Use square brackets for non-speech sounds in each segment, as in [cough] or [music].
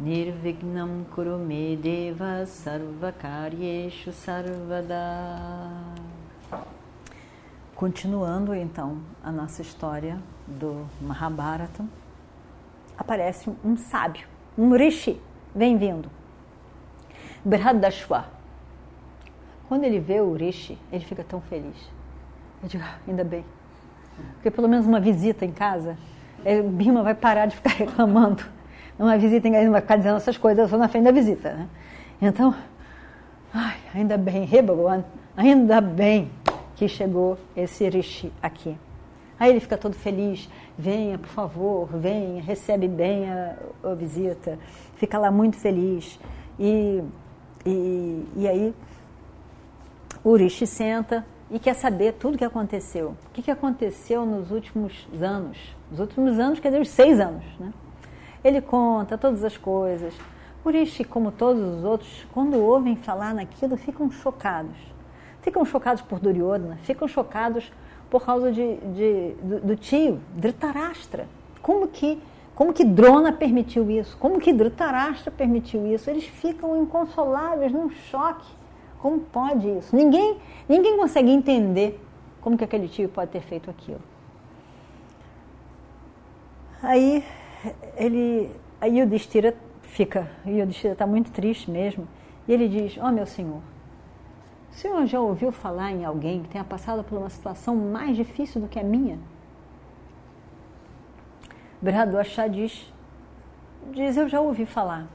Nirvignam Kurume Deva Sarvakaryeshu Sarvada Continuando então a nossa história do Mahabharata, aparece um sábio, um rishi, vem vindo. Brihadashwa. Quando ele vê o rishi, ele fica tão feliz. Eu digo, ah, ainda bem. Porque pelo menos uma visita em casa, Bima vai parar de ficar [laughs] reclamando. Uma visita em casa, não vai ficar dizendo essas coisas só na frente da visita. Né? Então, ai, ainda bem, Rebagoan, ainda bem que chegou esse Rishi aqui. Aí ele fica todo feliz, venha, por favor, venha, recebe bem a, a visita, fica lá muito feliz. E, e, e aí o Rishi senta e quer saber tudo o que aconteceu. O que, que aconteceu nos últimos anos? Os últimos anos, quer dizer, os seis anos. Né? Ele conta todas as coisas. Rishi, como todos os outros, quando ouvem falar naquilo, ficam chocados ficam chocados por Duryodhana, ficam chocados por causa de, de do, do, tio, Dhritarashtra. Como que, como que Drona permitiu isso? Como que Dhritarashtra permitiu isso? Eles ficam inconsoláveis, num choque. Como pode isso? Ninguém, ninguém consegue entender como que aquele tio pode ter feito aquilo. Aí ele, aí o Destira fica, e o Destira está muito triste mesmo, e ele diz: Ó oh, meu senhor, o senhor já ouviu falar em alguém que tenha passado por uma situação mais difícil do que a minha? Achá diz, diz, eu já ouvi falar.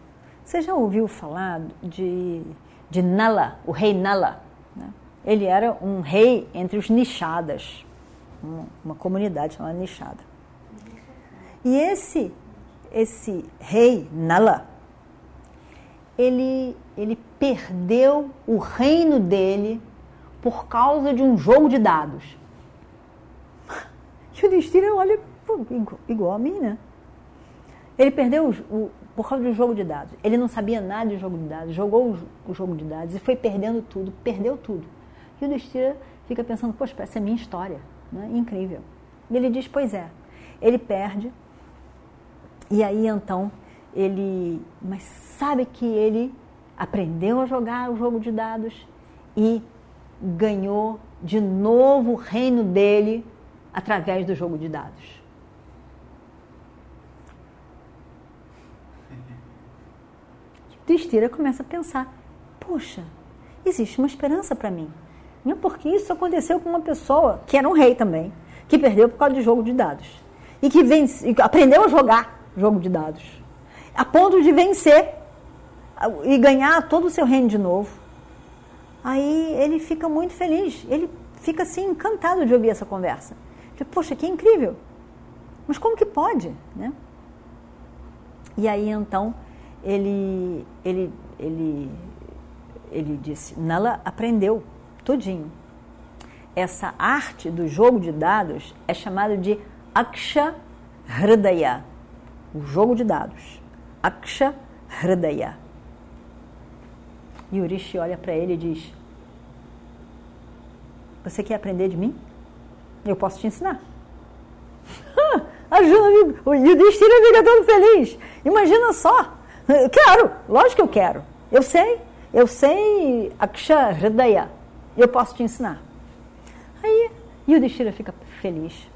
Você já ouviu falar de, de Nala, o rei Nala? Né? Ele era um rei entre os Nishadas, uma, uma comunidade chamada Nishada. E esse, esse rei Nala, ele, ele perdeu o reino dele por causa de um jogo de dados. [laughs] E o destino olha igual a mim, né? Ele perdeu o, o, por causa um jogo de dados. Ele não sabia nada de jogo de dados, jogou o, o jogo de dados e foi perdendo tudo, perdeu tudo. E o destino fica pensando, poxa, essa é minha história, né? incrível. E ele diz, pois é, ele perde, e aí então ele, mas sabe que ele aprendeu a jogar o jogo de dados e ganhou de novo o reino dele através do jogo de dados. Tistira começa a pensar: poxa, existe uma esperança para mim. Não porque isso aconteceu com uma pessoa que era um rei também, que perdeu por causa de jogo de dados e que vence, aprendeu a jogar jogo de dados a ponto de vencer e ganhar todo o seu reino de novo. Aí ele fica muito feliz, ele fica assim encantado de ouvir essa conversa. Poxa, que incrível! Mas como que pode, né? E aí então ele ele ele ele disse, Nala aprendeu tudinho. Essa arte do jogo de dados é chamada de Aksha Hridaya, o jogo de dados. Aksha Hridaya. E Urishi olha para ele e diz: Você quer aprender de mim? Eu posso te ensinar. [laughs] Ajuda, o Yudhishthira fica todo feliz. Imagina só. Quero, lógico que eu quero. Eu sei, eu sei Aksha Hridaya. Eu posso te ensinar. Aí Yudhishthira fica feliz.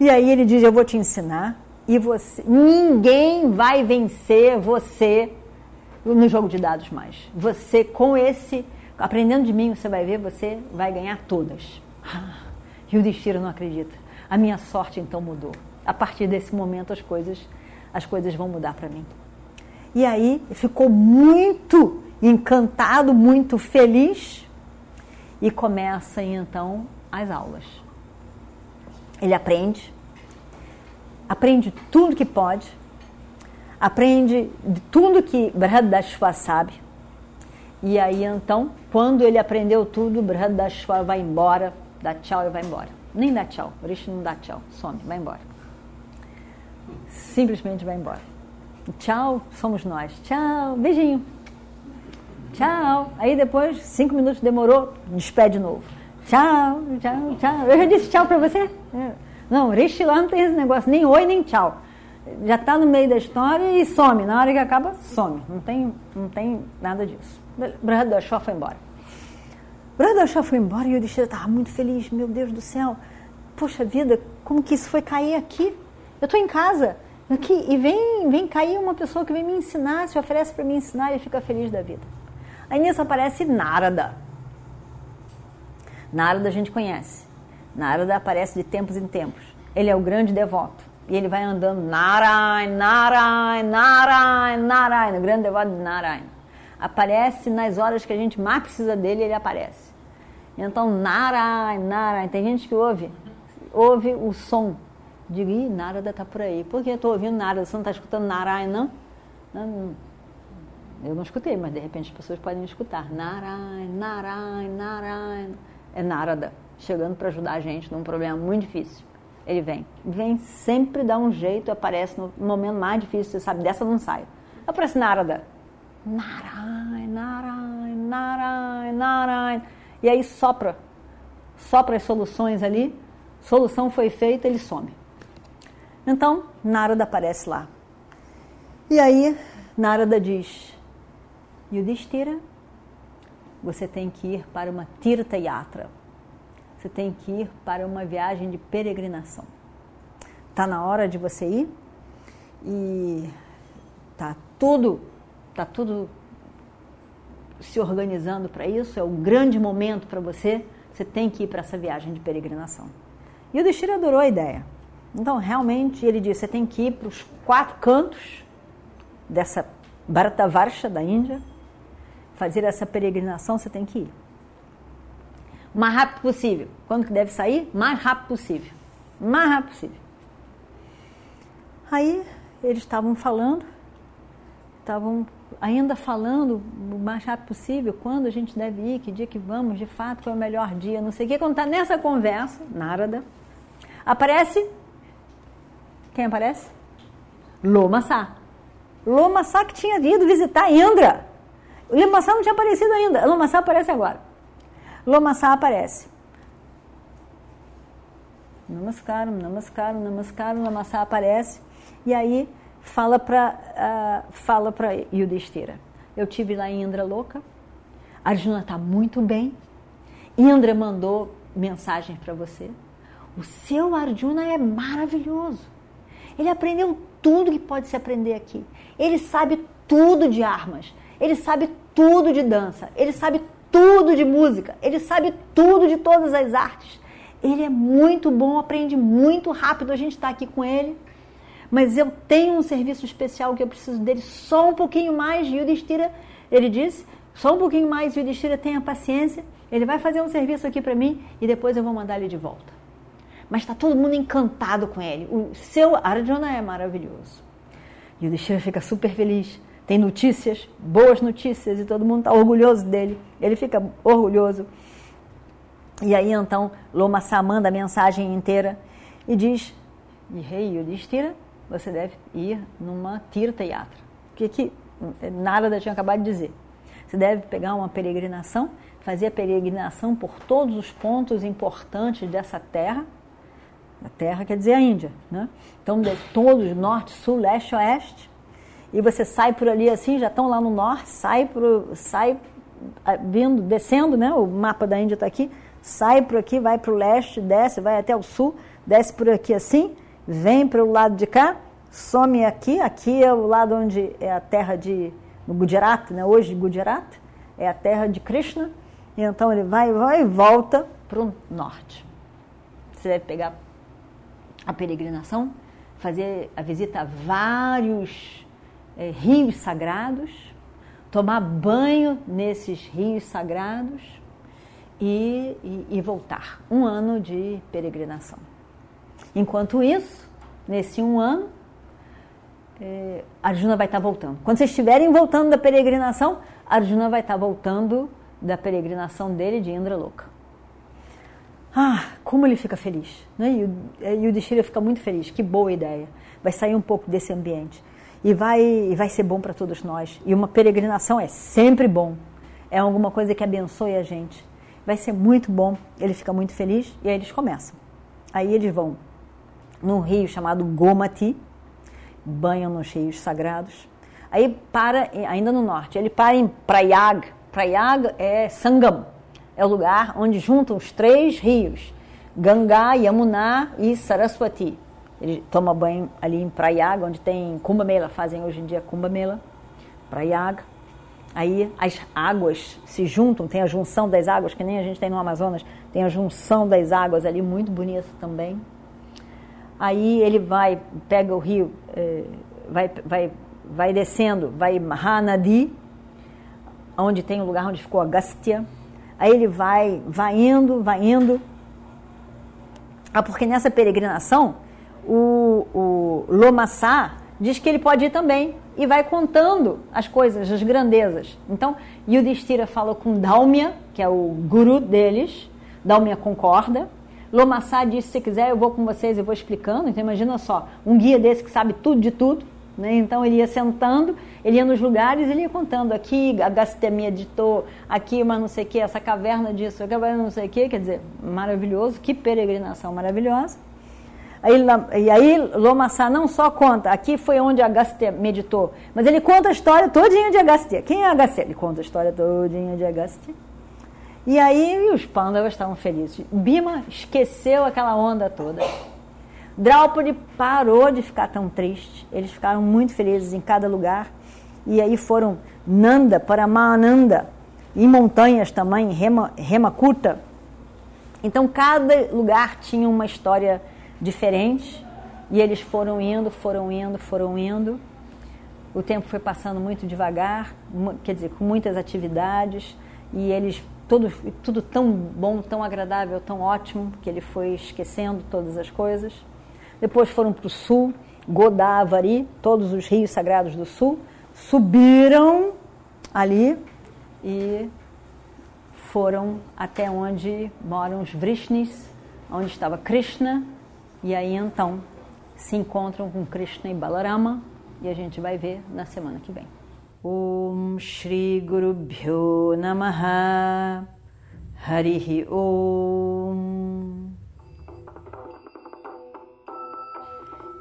E aí ele diz: Eu vou te ensinar e você, ninguém vai vencer você no jogo de dados mais. Você com esse, aprendendo de mim, você vai ver, você vai ganhar todas. E o destino não acredita. A minha sorte então mudou. A partir desse momento as coisas, as coisas vão mudar para mim. E aí ficou muito encantado, muito feliz e começa então as aulas. Ele aprende, aprende tudo que pode, aprende de tudo que Brahadashva sabe, E aí então, quando ele aprendeu tudo, o Brihadashva vai embora, dá tchau e vai embora. Nem dá tchau, Rishi não dá tchau, some, vai embora. Simplesmente vai embora. Tchau, somos nós. Tchau, beijinho. Tchau. Aí depois, cinco minutos demorou, despede de novo. Tchau, tchau, tchau. Eu já disse tchau pra você? Não, Rishi lá não tem esse negócio, nem oi, nem tchau. Já está no meio da história e some. Na hora que acaba, some. Não tem, não tem nada disso. Brahadashva foi embora. Brahadashva foi embora e o Yudhishthira estava muito feliz. Meu Deus do céu, poxa vida, como que isso foi cair aqui? Eu estou em casa. Aqui, e vem, vem cair uma pessoa que vem me ensinar, se oferece para me ensinar e fica feliz da vida. Aí nisso aparece Narada. Narada a gente conhece. Narada aparece de tempos em tempos. Ele é o grande devoto. E ele vai andando Narayan, Narayan, Narayan, Narayan, o grande devoto de Narayan. Aparece nas horas que a gente mais precisa dele, ele aparece. Então, Narayan, Narayan. Tem gente que ouve, ouve o som. Digo, ih, Narada está por aí. Por que eu estou ouvindo Narada? Você não está escutando Narayan, não? não? Eu não escutei, mas de repente as pessoas podem escutar. Narayan, Narayan, Narayan. É Narada, chegando para ajudar a gente num problema muito difícil. Ele vem. Vem sempre dá um jeito, aparece no momento mais difícil, você sabe, dessa não sai. Aparece Narada. Narayan, Narayan, Narayan, Narayan. E aí sopra. Sopra as soluções ali. Solução foi feita, ele some. Então, Narada aparece lá. E aí, Narada diz: Yudhishthira, você tem que ir para uma Tirtha Yatra você tem que ir para uma viagem de peregrinação. Está na hora de você ir e tá tudo, tá tudo se organizando para isso, é um grande momento para você, você tem que ir para essa viagem de peregrinação. E o Destira adorou a ideia. Então, realmente, ele disse, você tem que ir para os quatro cantos dessa Bharatavarsha da Índia, fazer essa peregrinação, você tem que ir mais rápido possível. Quando que deve sair? Mais rápido possível. Mais rápido possível. Aí eles estavam falando, estavam ainda falando o mais rápido possível, quando a gente deve ir, que dia que vamos, de fato, qual é o melhor dia, não sei o que. Quando está nessa conversa, Narada, aparece. Quem aparece? Lomassá. Lomassá que tinha ido visitar Indra. Lomassá não tinha aparecido ainda. Lomassá aparece agora. Lomassá aparece. Namaskaram, namaskaram, namaskaram, Lamassá aparece. E aí fala para uh, ah, fala para Yudhishthira. Eu tive lá em Indra louca. Arjuna está muito bem. Indra mandou mensagem para você. O seu Arjuna é maravilhoso. Ele aprendeu tudo que pode se aprender aqui. Ele sabe tudo de armas. Ele sabe tudo de dança. Ele sabe tudo de música, ele sabe tudo de todas as artes. Ele é muito bom, aprende muito rápido, a gente está aqui com ele. Mas eu tenho um serviço especial que eu preciso dele só um pouquinho mais. Yudhishthira, ele disse, só um pouquinho mais, Yudhishthira, tenha paciência. Ele vai fazer um serviço aqui para mim e depois eu vou mandar ele de volta. Mas está todo mundo encantado com ele. O seu Arjuna é maravilhoso. Yudhishthira fica super feliz tem notícias, boas notícias, e todo mundo está orgulhoso dele. Ele fica orgulhoso. E aí então Lomassa manda a mensagem inteira e diz: E rei Yudhishthira, você deve ir numa tirta yatra. O que, que Narada tinha acabado de dizer? Você deve pegar uma peregrinação, fazer a peregrinação por todos os pontos importantes dessa terra. A terra quer dizer a Índia, né? Então, de todos, norte, sul, leste, oeste e você sai por ali assim, já estão lá no norte, sai, pro, sai vindo, descendo, né? O mapa da Índia está aqui, sai por aqui, vai para o leste, desce, vai até o sul, desce por aqui assim, vem para o lado de cá, some aqui, aqui é o lado onde é a terra de no Gujarat, né? Hoje Gujarat é a terra de Krishna, e então ele vai, vai e volta para o norte. Você deve pegar a peregrinação, fazer a visita a vários é, rios sagrados, tomar banho nesses rios sagrados e, e, e voltar. Um ano de peregrinação. Enquanto isso, nesse um ano, é, Arjuna vai estar voltando. Quando vocês estiverem voltando da peregrinação, Arjuna vai estar voltando da peregrinação dele de Indraloka. Ah, como ele fica feliz. Né? E o Destira fica muito feliz. Que boa ideia. Vai sair um pouco desse ambiente. E vai, e vai ser bom para todos nós. E uma peregrinação é sempre bom. É alguma coisa que abençoe a gente. Vai ser muito bom. Ele fica muito feliz e aí eles começam. Aí eles vão num rio chamado Gomati, banham nos rios sagrados. Aí para, ainda no norte, ele para em Prayag. Prayag é Sangam, é o lugar onde juntam os três rios, Ganga, Yamuna e Saraswati. Ele toma banho ali em Prayag, onde tem Kumbh Mela, fazem hoje em dia Kumbh Mela, Prayag. Aí as águas se juntam, tem a junção das águas, que nem a gente tem no Amazonas, tem a junção das águas ali, muito bonito também. Aí ele vai, pega o rio, eh, vai, vai, vai descendo, vai Mahanadi, onde tem o lugar onde ficou Agastya. Aí ele vai, vai indo, vai indo. Ah, porque nessa peregrinação, o, o Lomassá diz que ele pode ir também e vai contando as coisas, as grandezas. Então, Yudhishthira fala com Dalmia, que é o guru deles, Dalmia concorda, Lomassá disse: se quiser, eu vou com vocês e vou explicando. Então, imagina só, um guia desse que sabe tudo de tudo. Né? Então, ele ia sentando, ele ia nos lugares, ele ia contando aqui, a gastemia editou, aqui, mas não sei o que, essa caverna disso, caverna não sei o que. Quer dizer, maravilhoso, que peregrinação maravilhosa. Aí, e aí, Lomassá não só conta, aqui foi onde Agastya meditou, mas ele conta a história todinha de Agastya. Quem é Agastya? Ele conta a história todinha de Agastya. E aí os pândalas estavam felizes. Bima esqueceu aquela onda toda. Draupadi parou de ficar tão triste. Eles ficaram muito felizes em cada lugar. E aí foram Nanda, Paramananda, em montanhas também, Rema, Remakuta. Então cada lugar tinha uma história diferente. E eles foram indo, foram indo, foram indo. O tempo foi passando muito devagar, quer dizer, com muitas atividades. E eles tudo, tudo tão bom, tão agradável, tão ótimo, que ele foi esquecendo todas as coisas. Depois foram para o sul, Godavari, todos os rios sagrados do sul, subiram ali e foram até onde moram os Vrishnis, onde estava Krishna, e aí então se encontram com Krishna e Balarama, e a gente vai ver na semana que vem. Om Shri Guru Bhyo Namaha Harihi Om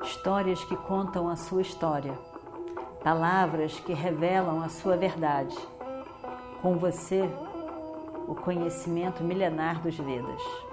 Histórias que contam a sua história, palavras que revelam a sua verdade. Com você, o conhecimento milenar dos Vedas.